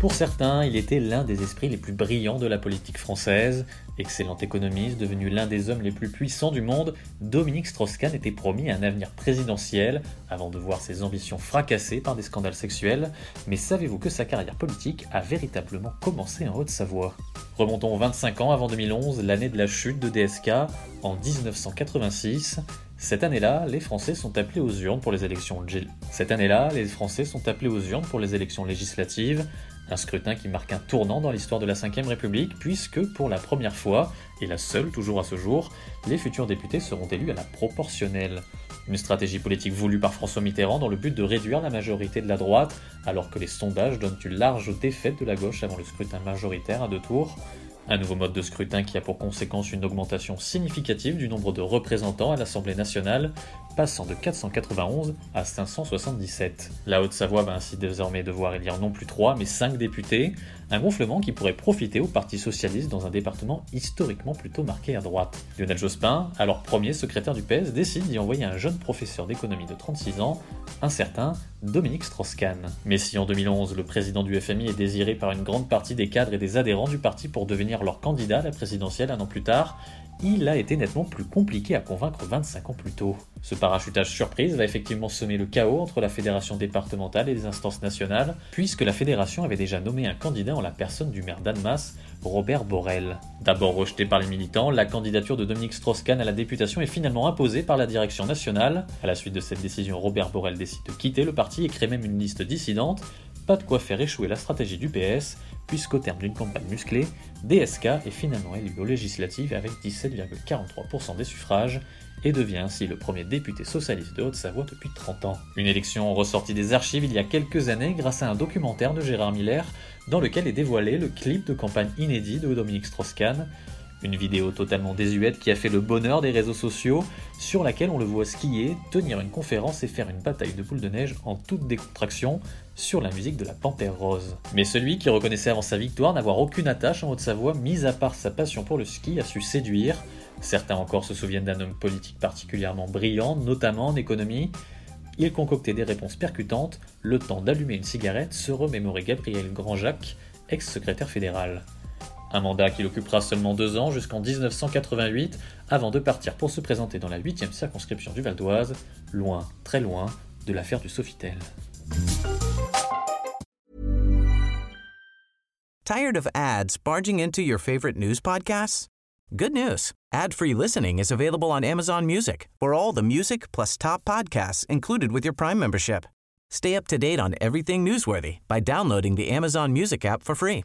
Pour certains, il était l'un des esprits les plus brillants de la politique française. Excellent économiste, devenu l'un des hommes les plus puissants du monde, Dominique Strauss-Kahn était promis un avenir présidentiel avant de voir ses ambitions fracassées par des scandales sexuels. Mais savez-vous que sa carrière politique a véritablement commencé en Haute-Savoie? Remontons 25 ans avant 2011, l'année de la chute de DSK, en 1986. Cette année-là, les Français sont appelés aux urnes pour les élections. Législatives. Un scrutin qui marque un tournant dans l'histoire de la Ve République, puisque pour la première fois, et la seule toujours à ce jour, les futurs députés seront élus à la proportionnelle. Une stratégie politique voulue par François Mitterrand dans le but de réduire la majorité de la droite, alors que les sondages donnent une large défaite de la gauche avant le scrutin majoritaire à deux tours. Un nouveau mode de scrutin qui a pour conséquence une augmentation significative du nombre de représentants à l'Assemblée nationale, passant de 491 à 577. La Haute-Savoie va ainsi désormais devoir élire non plus 3 mais 5 députés, un gonflement qui pourrait profiter au Parti Socialiste dans un département historiquement plutôt marqué à droite. Lionel Jospin, alors premier secrétaire du PS, décide d'y envoyer un jeune professeur d'économie de 36 ans, un certain Dominique Strauss-Kahn. Mais si en 2011 le président du FMI est désiré par une grande partie des cadres et des adhérents du parti pour devenir leur candidat à la présidentielle un an plus tard, il a été nettement plus compliqué à convaincre 25 ans plus tôt. Ce parachutage surprise va effectivement semer le chaos entre la fédération départementale et les instances nationales, puisque la fédération avait déjà nommé un candidat en la personne du maire d'Annemasse, Robert Borrell. D'abord rejeté par les militants, la candidature de Dominique Strauss-Kahn à la députation est finalement imposée par la direction nationale. À la suite de cette décision, Robert Borrell décide de quitter le parti et crée même une liste dissidente. Pas de quoi faire échouer la stratégie du PS, puisqu'au terme d'une campagne musclée, DSK est finalement élu aux législatives avec 17,43% des suffrages et devient ainsi le premier député socialiste de Haute-Savoie depuis 30 ans. Une élection ressortie des archives il y a quelques années grâce à un documentaire de Gérard Miller dans lequel est dévoilé le clip de campagne inédit de Dominique Strauss-Kahn, une vidéo totalement désuète qui a fait le bonheur des réseaux sociaux, sur laquelle on le voit skier, tenir une conférence et faire une bataille de boules de neige en toute décontraction sur la musique de la Panthère Rose. Mais celui qui reconnaissait avant sa victoire n'avoir aucune attache en Haute-Savoie, mis à part sa passion pour le ski, a su séduire. Certains encore se souviennent d'un homme politique particulièrement brillant, notamment en économie. Il concoctait des réponses percutantes, le temps d'allumer une cigarette, se remémorait Gabriel Grandjacques, ex-secrétaire fédéral. Un mandat qu'il occupera seulement deux ans jusqu'en 1988 avant de partir pour se présenter dans la 8 circonscription du Val d'Oise, loin, très loin, de l'affaire du Sofitel. Tired of ads barging into your favorite news podcasts? Good news. Ad-free listening is available on Amazon Music for all the music plus top podcasts included with your Prime membership. Stay up to date on everything newsworthy by downloading the Amazon Music app for free